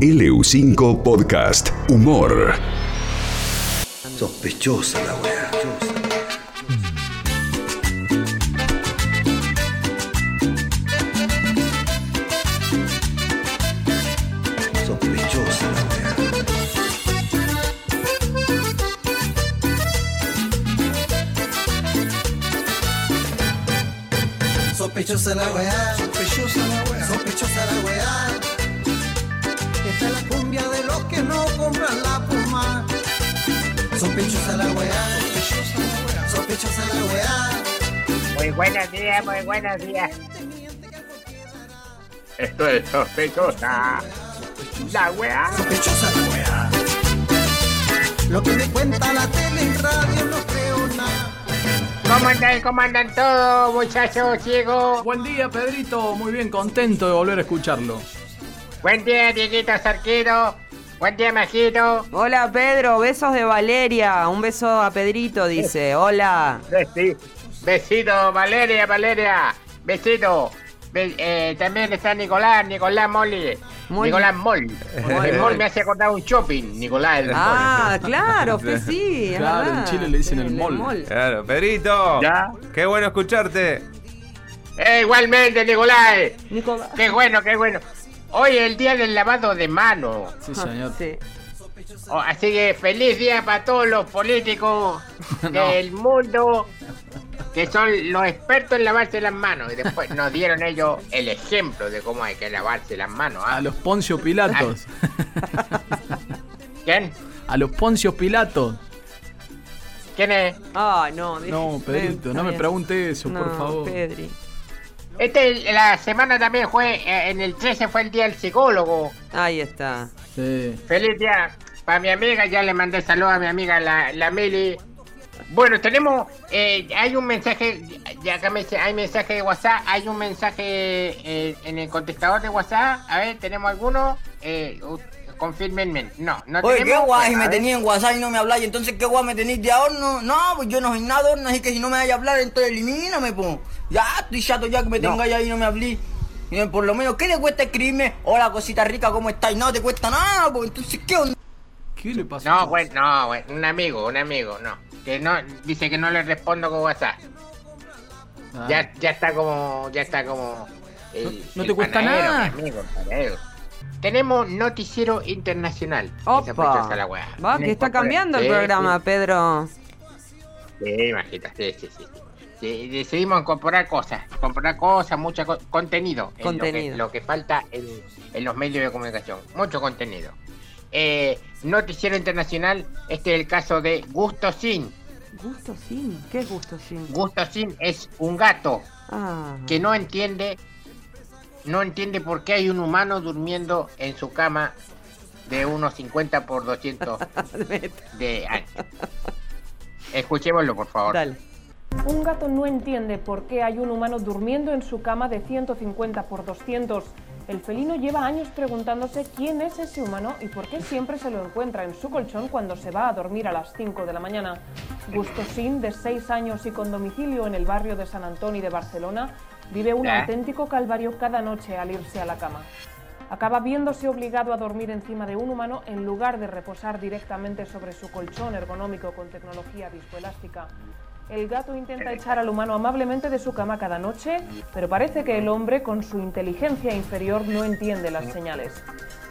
LU5 Podcast Humor. Sospechosa la weá. Sospechosa la weá. Sospechosa la weá. Sospechosa la weá. Sospechosa la weá. Sospechosa la weá. Muy buenos días, muy buenos días. Esto es sospechosa. La weá. Sospechosa la weá. Lo que me cuenta la tele y radio no creo nada. ¿Cómo andan, cómo andan todos, muchachos ciegos? Buen día, Pedrito. Muy bien, contento de volver a escucharlo. Buen día, Dieguito Sarquero. Buen día, Majito. Hola Pedro, besos de Valeria. Un beso a Pedrito, dice. Hola. Besi- Besito, Valeria, Valeria. Besito. Be- eh, también está Nicolás, Nicolás Molli. Molli. Nicolás Moll. El Moll me hace acordar un shopping, Nicolás el Ah, claro, que sí. Claro, en. Chile le dicen Sí, el mall. Claro, Pedrito. Ya. Qué bueno escucharte. Eh, igualmente, Nicolás. Nicolás. Qué bueno, qué bueno. Hoy es el día del lavado de manos. Sí, señor. Sí. Oh, así que feliz día para todos los políticos No. del mundo que son los expertos en lavarse las manos. Y después nos dieron ellos el ejemplo de cómo hay que lavarse las manos. ¿ah? A los Poncio Pilatos. ¿Quién? A los Poncio Pilatos. ¿Quién es? Ah, no. deje- No, Pedrito, no me pregunte eso, por No, favor. Pedri. Este, la semana también fue, eh, en el 13 fue el día del psicólogo. Ahí está. Sí. Feliz día para mi amiga, ya le mandé saludos a mi amiga la, la Meli. Bueno, tenemos, eh, hay un mensaje, ya acá me dice, hay mensaje de WhatsApp, hay un mensaje eh, en el contestador de WhatsApp, a ver, ¿tenemos alguno? Eh, confírmenme, no, no Oye, tenemos. qué guay, Bueno, me a ver. tenía en WhatsApp y no me habláis, entonces qué guay me tenéis de horno. No, pues yo no soy nada de horno, así que si no me vais a hablar, entonces elimíname, po. Ya, estoy chato ya que me No. tengáis ahí y no me eh, Por lo menos, ¿qué te cuesta escribirme? Hola, cosita rica, ¿cómo estáis? No te cuesta nada, pues entonces, ¿qué onda? ¿Qué le pasó? No, bueno, no, bueno, un amigo, un amigo, no. Que no, dice que no le respondo con WhatsApp. Ah, Ya, ya está como, ya está como. el- No el te cuesta panadero, nada. mi amigo, el. Tenemos noticiero internacional. Opa. La. Va, que está cambiando el programa, Pedro. Sí, majita, sí, sí, sí. decidimos incorporar cosas, incorporar cosas, mucho co- contenido. en Contenido. Lo que, lo que falta en, en los medios de comunicación. Mucho contenido. Eh, noticiero internacional, este es el caso de Gusto Sin. Gusto sin. ¿Qué es gusto sin? Gusto Sin es un gato Ah. que no entiende no entiende por qué hay un humano durmiendo en su cama de unos 50 por 200 de años. Escuchémoslo, por favor. Dale. Un gato no entiende por qué hay un humano durmiendo en su cama de 150 por 200. El felino lleva años preguntándose quién es ese humano y por qué siempre se lo encuentra en su colchón cuando se va a dormir a las 5 de la mañana. Gustosín, de 6 años y con domicilio en el barrio de San Antonio de Barcelona, vive un ¿Eh? auténtico calvario cada noche al irse a la cama. Acaba viéndose obligado a dormir encima de un humano en lugar de reposar directamente sobre su colchón ergonómico con tecnología viscoelástica. El gato intenta echar al humano amablemente de su cama cada noche, pero parece que el hombre, con su inteligencia inferior, no entiende las señales.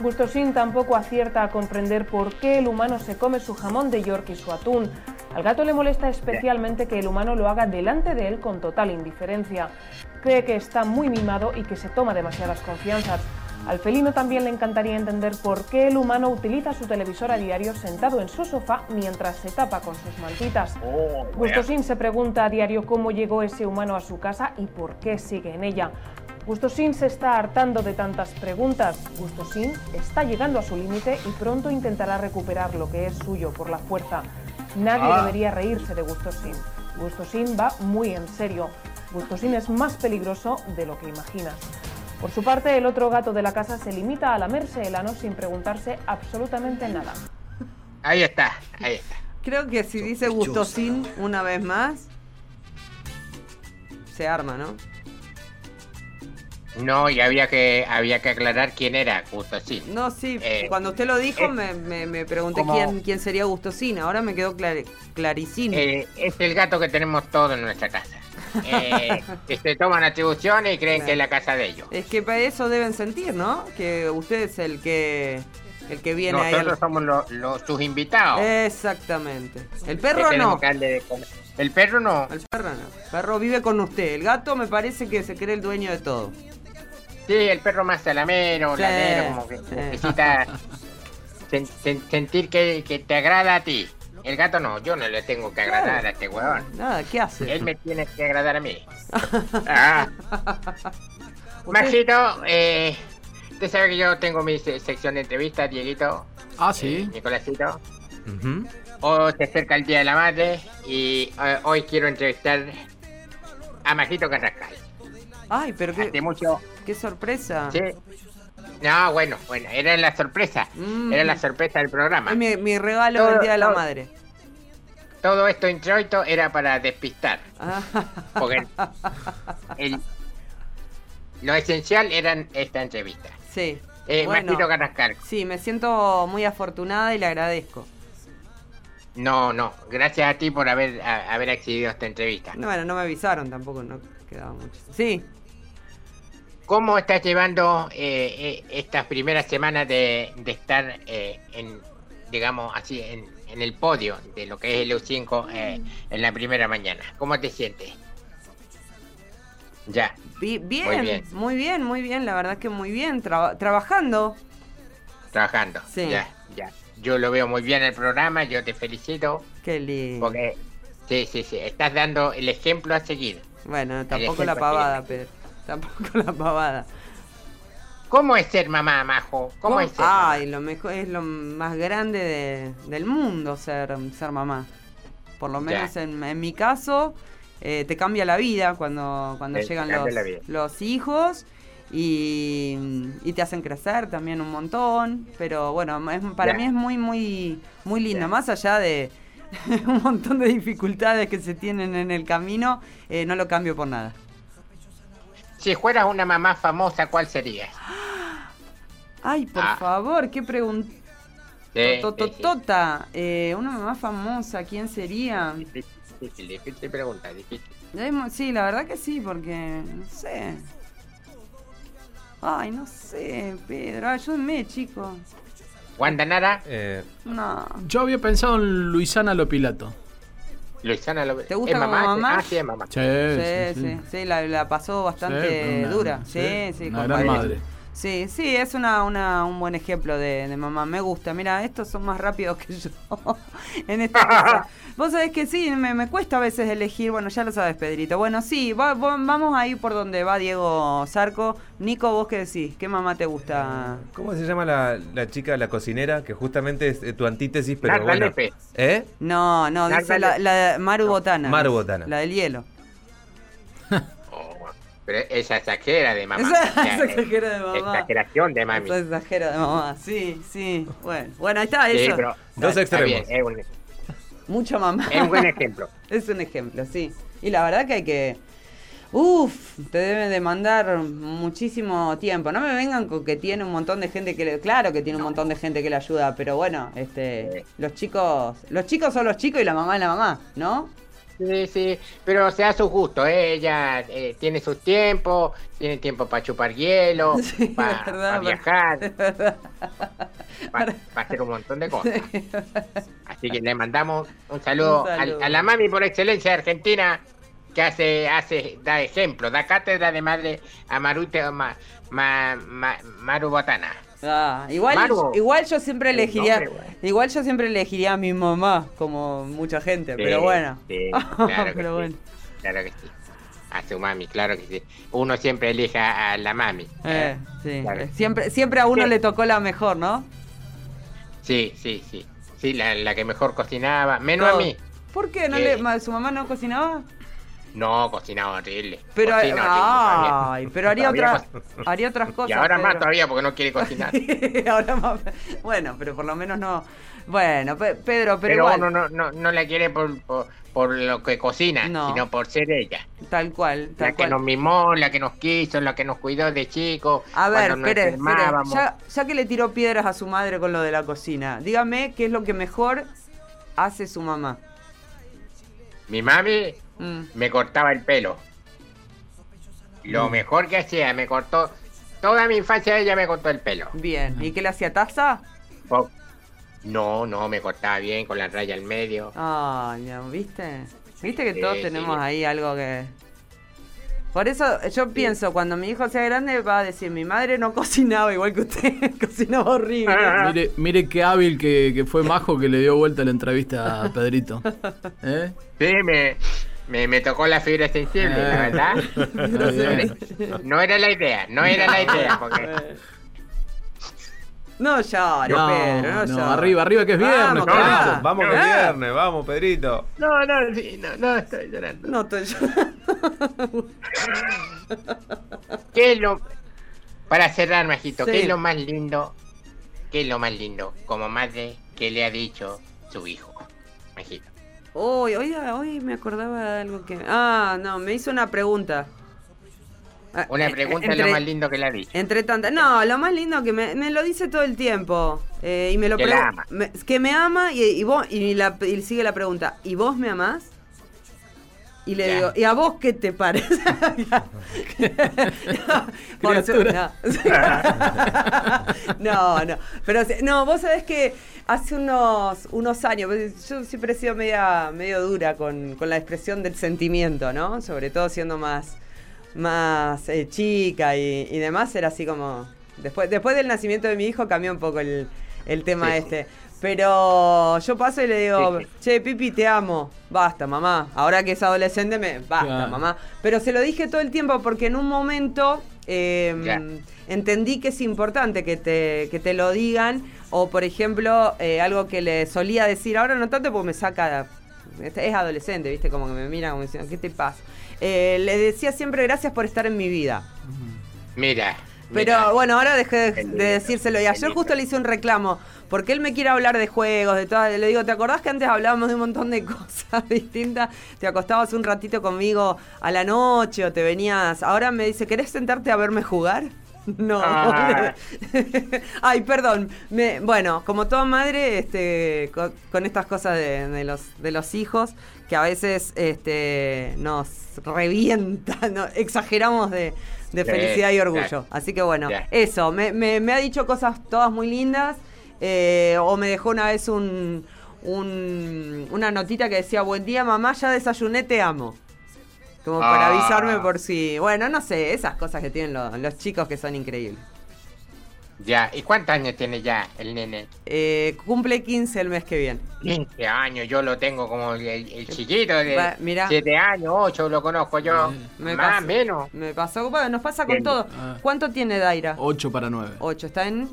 Gustosín tampoco acierta a comprender por qué el humano se come su jamón de York y su atún. Al gato le molesta especialmente que el humano lo haga delante de él con total indiferencia. Cree que está muy mimado y que se toma demasiadas confianzas. Al felino también le encantaría entender por qué el humano utiliza su televisor a diario sentado en su sofá mientras se tapa con sus mantitas. Oh, Gustosín se pregunta a diario cómo llegó ese humano a su casa y por qué sigue en ella. Gustosín se está hartando de tantas preguntas. Gustosín está llegando a su límite y pronto intentará recuperar lo que es suyo por la fuerza. Nadie Ah. debería reírse de Gustosín. Gustosín va muy en serio. Gustosín es más peligroso de lo que imaginas. Por su parte, el otro gato de la casa se limita a lamerse el ano sin preguntarse absolutamente nada. Ahí está, ahí está. Creo que si dice gusto sin una vez más, se arma, ¿no? No, y había que había que aclarar quién era Gustosín. No, sí, Eh, cuando usted lo dijo eh, me, me- me pregunté como- quién, quién sería Gustosina. Ahora me quedó clar- clarísimo. Eh, es el gato que tenemos todos en nuestra casa. Eh, que se toman atribuciones y creen Claro. que es la casa de ellos. Es que para eso deben sentir, ¿no? Que usted es el que el que viene ahí. Nosotros somos los, los- sus invitados. Exactamente. El perro no. El perro no. El perro no. El perro vive con usted. El gato me parece que se cree el dueño de todo. Sí, el perro más salamero, Sí, ladero, como que sí. necesita sen- sen- sentir que, que te agrada a ti. El gato no, yo no le tengo que agradar Claro. a este huevón. Nada, ¿qué hace? Él me tiene que agradar a mí. Ah. Eh, usted sabe que yo tengo mi se- sección de entrevistas, Dieguito, Ah, sí. Nicolásito. Ujú. Hoy se acerca el Día de la Madre y eh, hoy quiero entrevistar a Majito Carrascal. Ay, pero qué, mucho, qué sorpresa. sí. No, bueno, bueno, era la sorpresa. Mm. Era la sorpresa del programa. Mi, mi regalo Todo- del Día de la todo- Madre. Todo esto introito era para despistar. Ah, Porque el- lo esencial era esta entrevista. sí. Eh, Bueno. Carrascal, Sí, me siento muy afortunada y le agradezco. no, no, gracias a ti por haber, a- haber accedido a esta entrevista. No, Bueno, no me avisaron tampoco, no quedaba mucho. Sí, ¿Cómo estás llevando eh, eh, estas primeras semanas de, de estar eh, en, digamos así, en, en el podio de lo que es el U5 eh, en la primera mañana? ¿Cómo te sientes? Ya, bi- bien, Muy bien. muy bien, muy bien, la verdad que muy bien, traba- trabajando. trabajando. Sí. Ya, ya. Yo lo veo muy bien el programa, yo te felicito, Qué lindo. porque sí, sí, sí, estás dando el ejemplo a seguir. Bueno, tampoco la pavada, viene. Tampoco la pavada. ¿Cómo es ser mamá, Majo? ¿Cómo, es ser mamá? Ay, lo mejor es lo más grande de- del mundo ser, ser mamá. Por lo menos en, en mi caso, eh, te cambia la vida cuando, cuando Te llegan los, los hijos y, y te hacen crecer también un montón. Pero bueno, es- para mí es muy, muy, muy lindo. Más allá de un montón de dificultades que se tienen en el camino, eh, no lo cambio por nada. Si fueras una mamá famosa, ¿cuál serías? Ay, por Ah. favor, qué pregunta. Sí, sí, sí. Tototota, eh, una mamá famosa, ¿quién sería? Difícil, difícil, pregunta, difícil. Sí, la verdad que sí, porque no sé. Ay, no sé, Pedro, ayúdenme, chicos. Wanda Nara, Eh, No. Yo había pensado en Luisana Lopilato. Luisana lo ¿Te gusta ¿Es como mamá? mamá? Ah, sí, es mamá. Sí, Sí, sí, sí, la, la pasó bastante dura. sí, Sí, sí, una gran madre. Sí, sí, es una, una, un buen ejemplo de, de mamá. Me gusta. Mira, estos son más rápidos que yo en esta cosa. Vos sabés que sí, me, me cuesta a veces elegir. Bueno, ya lo sabes, Pedrito. Bueno, sí, va- va- vamos a ir por donde va Diego Zarco. Nico, ¿vos qué decís? ¿Qué mamá te gusta? ¿Cómo se llama la, la chica, la cocinera? Que justamente es eh, tu antítesis, pero Narda bueno. Lepe. ¿Eh? No, no, dice la, la de Maru Botana. Maru Botana. La del hielo. Pero esa exagera de mamá. Esa- eh, exagera de mamá. Exageración de mami. Exagera de mamá. Sí, sí. Bueno, bueno ahí está Sí, eso. pero Dos está bien, extremos. es, un, Mucha mamá. es un buen ejemplo. Es un ejemplo, sí. Y la verdad que hay que... Uf, te debe demandar muchísimo tiempo. No me vengan con que tiene un montón de gente que le... Claro que tiene un montón de gente que le ayuda, pero bueno, este, los chicos... Los chicos son los chicos y la mamá es la mamá, ¿no? Sí, sí, pero se da su gusto, ¿eh? ella eh, tiene sus tiempos, tiene tiempo para chupar hielo, Sí, para verdad, viajar, verdad. para hacer un montón de cosas. Así que le mandamos un saludo, Un. A, la mami por excelencia de Argentina, que hace, hace, da ejemplo, da cátedra de madre a Marute, ma, ma- ma- Maru Botana. Ah, igual, Maru. igual yo siempre El elegiría... nombre, igual yo siempre elegiría a mi mamá, como mucha gente, Sí, pero bueno. sí, claro que pero sí, bueno. Claro que sí. A su mami, claro que sí. Uno siempre elige a, la mami. Eh, sí. Claro. eh, Siempre, siempre a uno Sí. le tocó la mejor, ¿no? Sí, sí, sí. Sí, la, la que mejor cocinaba. Menos Todo. a mí. ¿Por qué? ¿No Eh. le, ma- ¿Su mamá no cocinaba? No, cocinaba horrible. Pero, Cocina horrible ay, pero haría, otra, haría otras cosas. Y ahora más todavía porque no quiere cocinar. Ahora más- Bueno, pero por lo menos no. Bueno, Pe- Pedro, pero, Pero igual, uno no, no, no la quiere por, por, por lo que cocina, No. sino por ser ella. tal cual, tal La que cual. nos mimó, la que nos quiso, la que nos cuidó de chicos. A ver. Ya, ya que le tiró piedras a su madre con lo de la cocina, dígame qué es lo que mejor hace su mamá. Mi mami Mm. me cortaba el pelo. Lo mejor que hacía, me cortó. Toda mi infancia ella me cortó el pelo. Bien, ¿y qué le hacía taza? No, no, me cortaba bien con la raya al medio. Ay, ya, ¿viste? ¿Viste que Sí, todos sí. tenemos ahí algo que... Por eso yo pienso, cuando mi hijo sea grande va a decir, mi madre no cocinaba igual que usted, cocinaba horrible. Mire, mire qué hábil que, que fue Majo que le dio vuelta la entrevista a Pedrito. ¿Eh? Sí, me, me, me tocó la fibra sensible, la Eh. verdad. No era la idea, no era la idea, porque No llores, No, Pedro, no, no, llores. arriba, arriba, que es viernes, Vamos, carajo. Vamos, vamos que Ah. es viernes, vamos, Pedrito. No, no, sí, no, no estoy llorando. No estoy llorando. ¿Qué es lo. Para cerrar, Majito, Sí. ¿qué es lo más lindo? ¿Qué es lo más lindo como madre que le ha dicho su hijo? Majito. Hoy, hoy, hoy me acordaba de algo que... Ah, no, me hizo una pregunta. Ah, Una eh, pregunta es entre- lo más lindo que le ha dicho. Entre tantas. No, lo más lindo que me, me lo dice todo el tiempo. eh, y me lo Que la ama. me- que me ama y, y vos y, la- y sigue la pregunta. ¿Y vos me amás? Y le digo, ¿y a vos qué te parece? No. no, no. Pero no, vos sabés que hace unos, unos años, pues, yo siempre he sido media, medio dura con, con la expresión del sentimiento, ¿no? Sobre todo siendo más, más eh, chica y, y demás, era así como... Después, después del nacimiento de mi hijo cambió un poco el, el tema Sí. este. Pero yo paso y le digo, Sí, sí. che, Pipi, te amo. Basta, mamá. Ahora que es adolescente, me basta, Claro. mamá. Pero se lo dije todo el tiempo porque en un momento eh, Ya. entendí que es importante que te, que te lo digan. O, por ejemplo, eh, algo que le solía decir, ahora no tanto porque me saca... Es adolescente, ¿viste? Como que me mira como diciendo, ¿qué te pasa? Eh, le decía siempre gracias por estar en mi vida. Mira. Pero bueno, ahora dejé de, decírselo. Y ayer justo le hice un reclamo. Porque él me quiere hablar de juegos, de todo. Le digo, ¿te acordás que antes hablábamos de un montón de cosas distintas? Te acostabas un ratito conmigo a la noche o te venías. Ahora me dice, ¿querés sentarte a verme jugar? No. Ah. Ay, perdón. Me- bueno, como toda madre, este, con, con estas cosas de, de los, de los hijos, que a veces este, nos revientan, ¿no? exageramos de, de felicidad y orgullo. Así que bueno, eso, me, me- me ha dicho cosas todas muy lindas. eh, o me dejó una vez un, un- una notita que decía, buen día mamá, ya desayuné, te amo. Como para Ah. avisarme por si, bueno, no sé, esas cosas que tienen los, los chicos que son increíbles. Ya, ¿y cuántos años tiene ya el nene? Eh, cumple 15 el mes que viene. 15 años, yo lo tengo como el, el chiquito de Va, mirá. 7 años, 8 lo conozco yo. Me Más, pasó- menos. Me pasó, bueno, nos pasa con Bien. todo. Ah. ¿Cuánto tiene Daira? 8 para 9. 8, está en,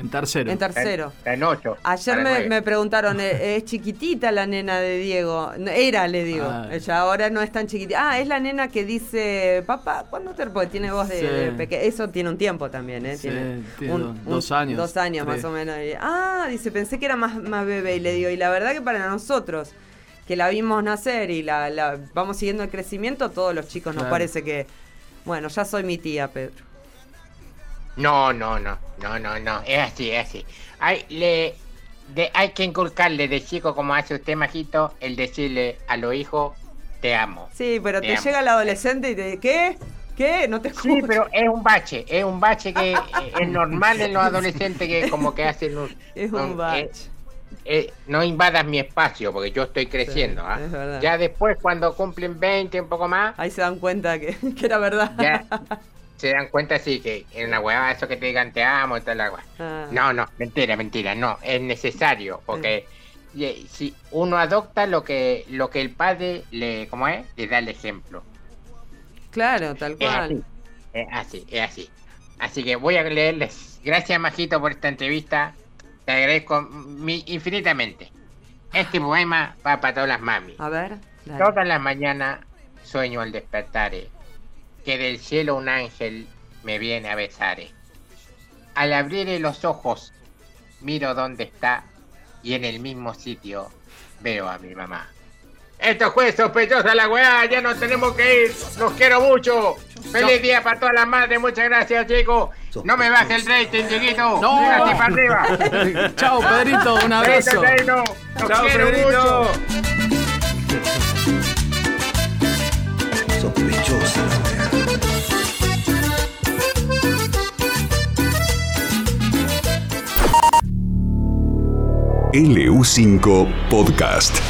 En tercero. en tercero. En 8. Ayer me, me preguntaron, ¿eh, ¿es chiquitita la nena de Diego? Era, le digo. Ah. Ella ahora no es tan chiquitita. Ah, es la nena que dice, papá, ¿cuándo te...? Porque tiene voz de, Sí. de peque- Eso tiene un tiempo también, ¿eh? Sí, tiene tiene do- dos años, Dos años tres. más o menos. Y, ah, dice, pensé que era más, más bebé. Y le digo, y la verdad que para nosotros, que la vimos nacer y la, la vamos siguiendo el crecimiento, todos los chicos nos parece que... Bueno, ya soy mi tía, Pedro. No, no, no, no, no, no, es así, es así. Hay, le, de, hay que inculcarle de chico, como hace usted, Majito, el decirle a los hijos, te amo. Sí, pero te llega el adolescente y te dice, ¿qué? ¿Qué? No te escucho. Sí, pero es un bache, es un bache que eh, es normal en los adolescentes que como que hacen un... Es un eh, bache. eh, no invadas mi espacio porque yo estoy creciendo. ¿ah? es verdad. Ya después, cuando cumplen 20, un poco más, Ahí se dan cuenta que, que era verdad. ya se dan cuenta, sí, que en una hueá, eso que te digan te amo y toda la hueá. Ah. No, no, mentira, mentira, no, es necesario porque y- si uno adopta lo que lo que el padre le, ¿cómo es? Le da el ejemplo. Claro, tal Es así, cual. es así, es así. Así que voy a leerles. Gracias, Majito, por esta entrevista. Te agradezco mi- infinitamente. Este poema va para todas las mamis. A ver, dale. Todas las mañanas sueño al despertare, que del cielo un ángel me viene a besare. Al abrir los ojos, miro dónde está y en el mismo sitio veo a mi mamá. Esto fue sospechosa la weá, ya nos tenemos que ir. Los quiero mucho. Feliz día para todas las madres, muchas gracias chicos. No me baje el rating, chiquito. No. Para arriba. Chao, Pedrito, un abrazo. Chao, quiero Pedrito. Sospechosa la weá. LU5 Podcast.